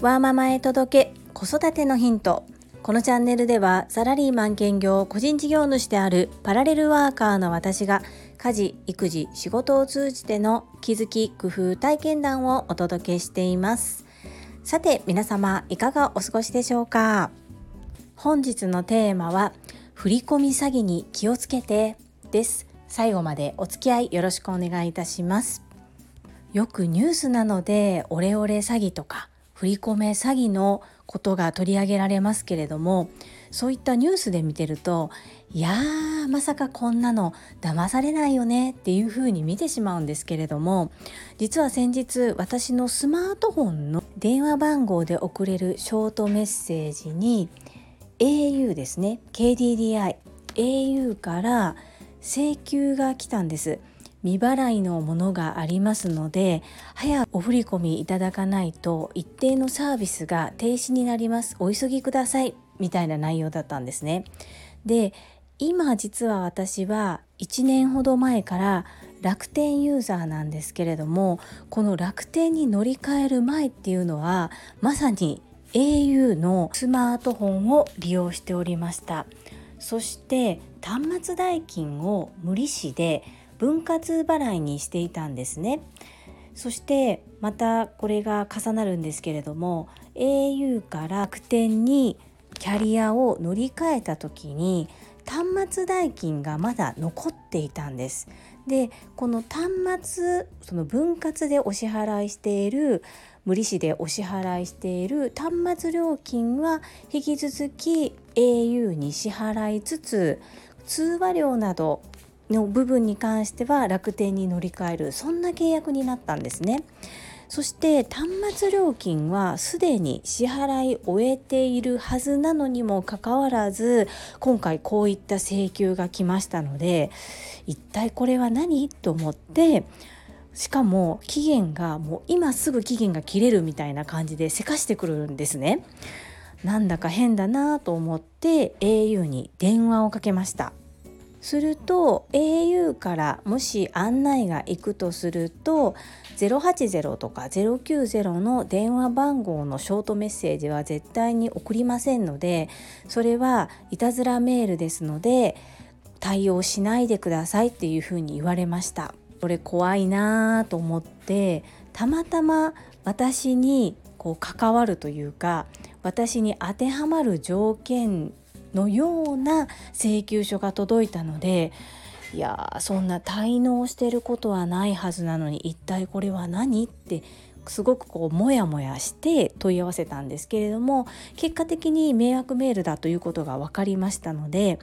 ワーママへ届け子育てのヒント。このチャンネルではサラリーマン兼業個人事業主であるパラレルワーカーの私が家事育児仕事を通じての気づき工夫体験談をお届けしています。さて皆様いかがお過ごしでしょうか？本日のテーマは振込詐欺に気をつけてです。最後までお付き合いよろしくお願いいたします。よくニュースなのでオレオレ詐欺とか振り込め詐欺のことが取り上げられますけれどもそういったニュースで見てるといやーまさかこんなの騙されないよねっていうふうに見てしまうんですけれども実は先日私のスマートフォンの電話番号で送れるショートメッセージに au ですね KDDI au から請求が来たんです。未払いのものがありますので早お振り込みいただかないと一定のサービスが停止になります。お急ぎください。みたいな内容だったんですね。で今実は私は1年ほど前から楽天ユーザーなんですけれどもこの楽天に乗り換える前っていうのはまさに au のスマートフォンを利用しておりました。そして端末代金を無利子で分割払いにしていたんですね。そしてまたこれが重なるんですけれども au から楽天にキャリアを乗り換えた時に端末代金がまだ残っていたんです。でこの端末その分割でお支払いしている無利子でお支払いしている端末料金は引き続き au に支払いつつ通話料などの部分に関しては楽天に乗り換えるそんな契約になったんですね。そして端末料金はすでに支払い終えているはずなのにもかかわらず今回こういった請求が来ましたので一体これは何？と思ってしかも期限がもう今すぐ期限が切れるみたいな感じでせかしてくるんですね。なんだか変だなと思って au に電話をかけました。すると au からもし案内が行くとすると080とか090の電話番号のショートメッセージは絶対に送りませんのでそれはいたずらメールですので対応しないでくださいっていうふうに言われました。これ怖いなと思ってたまたま私にこう関わるというか私に当てはまる条件のような請求書が届いたのでいやそんな滞納してることはないはずなのに一体これは何ってすごくこうモヤモヤして問い合わせたんですけれども結果的に迷惑メールだということが分かりましたので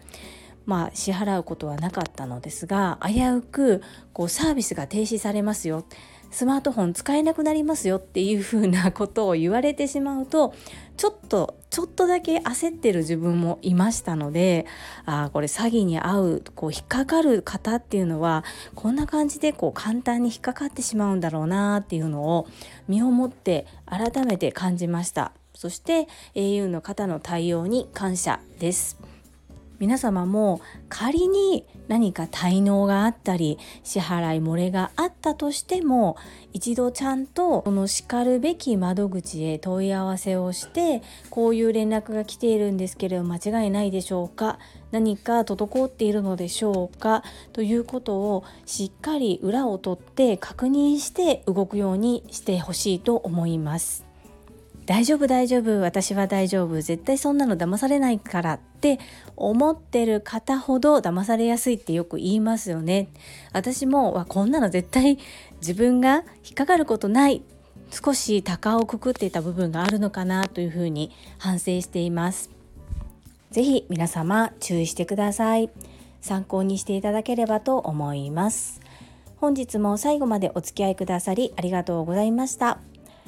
まあ支払うことはなかったのですが危うくこうサービスが停止されますよ。スマートフォン使えなくなりますよっていうふうなことを言われてしまうとちょっとちょっとだけ焦ってる自分もいましたのであこれ詐欺に遭うこう引っかかる方っていうのはこんな感じでこう簡単に引っかかってしまうんだろうなっていうのを身をもって改めて感じました。そして au の方の対応に感謝です。皆様も仮に何か滞納があったり支払い漏れがあったとしても一度ちゃんとこのしかるべき窓口へ問い合わせをしてこういう連絡が来ているんですけれど間違いないでしょうか？何か滞っているのでしょうか？ということをしっかり裏を取って確認して動くようにしてほしいと思います。大丈夫大丈夫私は大丈夫絶対そんなの騙されないからって思ってる方ほど騙されやすいってよく言いますよね。私もわこんなの絶対自分が引っかかることない。少し高をくくっていた部分があるのかなというふうに反省しています。是非皆様注意してください。参考にしていただければと思います。本日も最後までお付き合いくださりありがとうございました。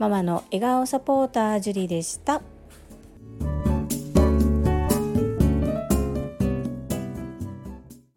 ママの笑顔サポータージュリでした。